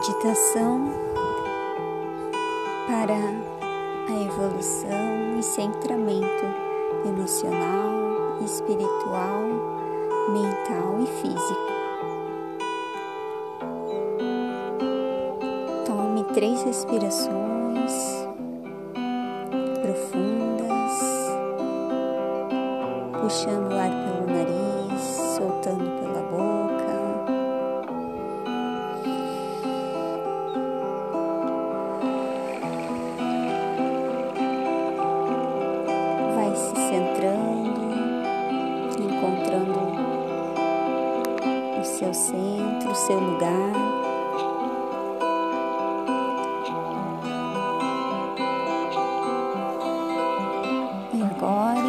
meditação para a evolução e centramento emocional, espiritual, mental e físico. Tome três respirações profundas, puxando o ar pelo nariz, centro, seu lugar. E agora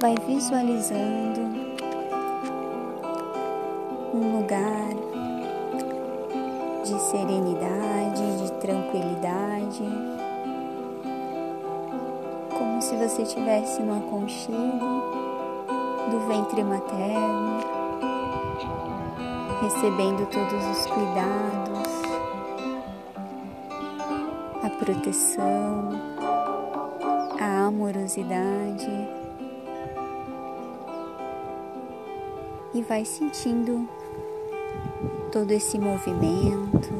vai visualizando um lugar de serenidade, de tranquilidade, como se você estivesse num aconchego do ventre materno, recebendo todos os cuidados, a proteção, a amorosidade. E vai sentindo todo esse movimento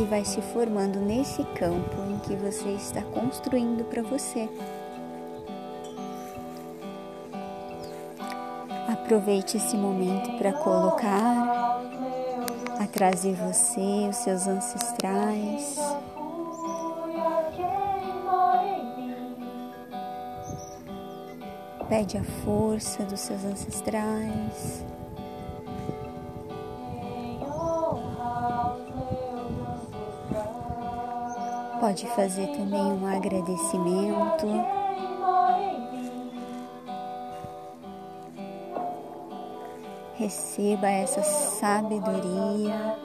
que vai se formando nesse campo em que você está construindo para você. Aproveite esse momento para colocar atrás de você os seus ancestrais. Pede a força dos seus ancestrais. Pode fazer também um agradecimento. Receba essa sabedoria.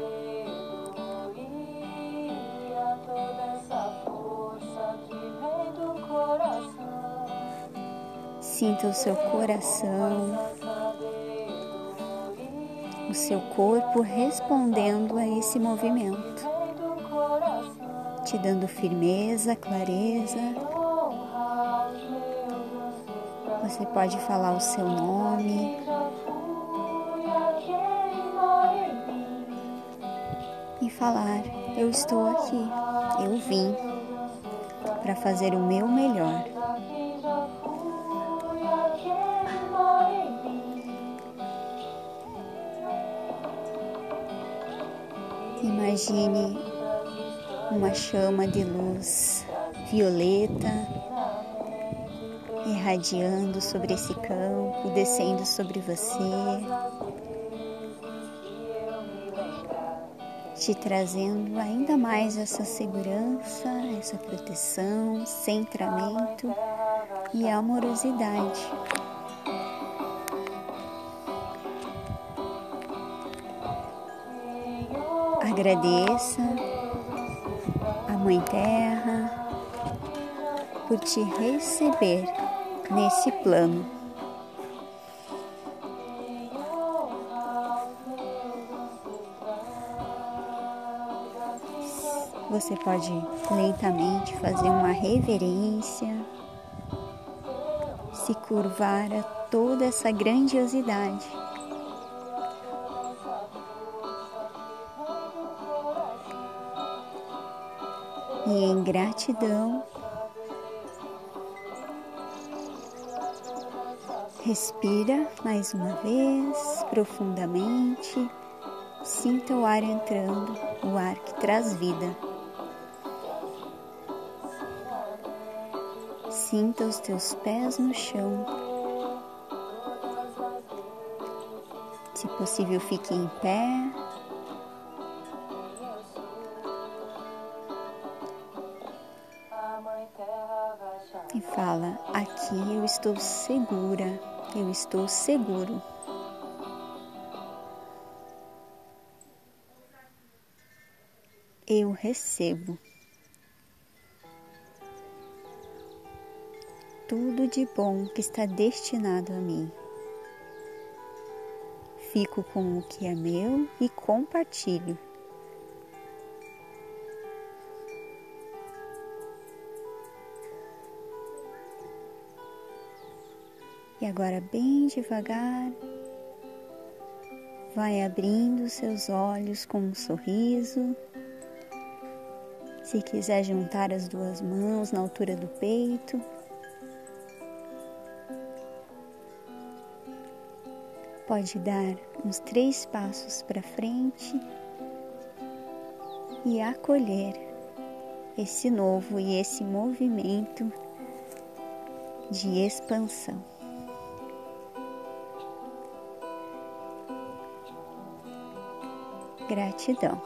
Sinta o seu coração, o seu corpo respondendo a esse movimento te dando firmeza, clareza. Você pode falar o seu nome. E falar: Eu estou aqui, eu vim para fazer o meu melhor. Imagine uma chama de luz violeta irradiando sobre esse campo, descendo sobre você, te trazendo ainda mais essa segurança, essa proteção, centramento e amorosidade. Agradeça Mãe Terra, por te receber nesse plano. Você pode lentamente fazer uma reverência, se curvar a toda essa grandiosidade. E em gratidão, respira mais uma vez profundamente, sinta o ar entrando, o ar que traz vida. Sinta os teus pés no chão. Se possível, fique em pé e fala: Aqui eu estou segura, eu estou seguro. Eu recebo. tudo de bom que está destinado a mim. Fico com o que é meu e compartilho. E agora, bem devagar, vai abrindo seus olhos com um sorriso. Se quiser juntar as duas mãos na altura do peito, pode dar uns três passos para frente e acolher esse novo e esse movimento de expansão. Gratidão.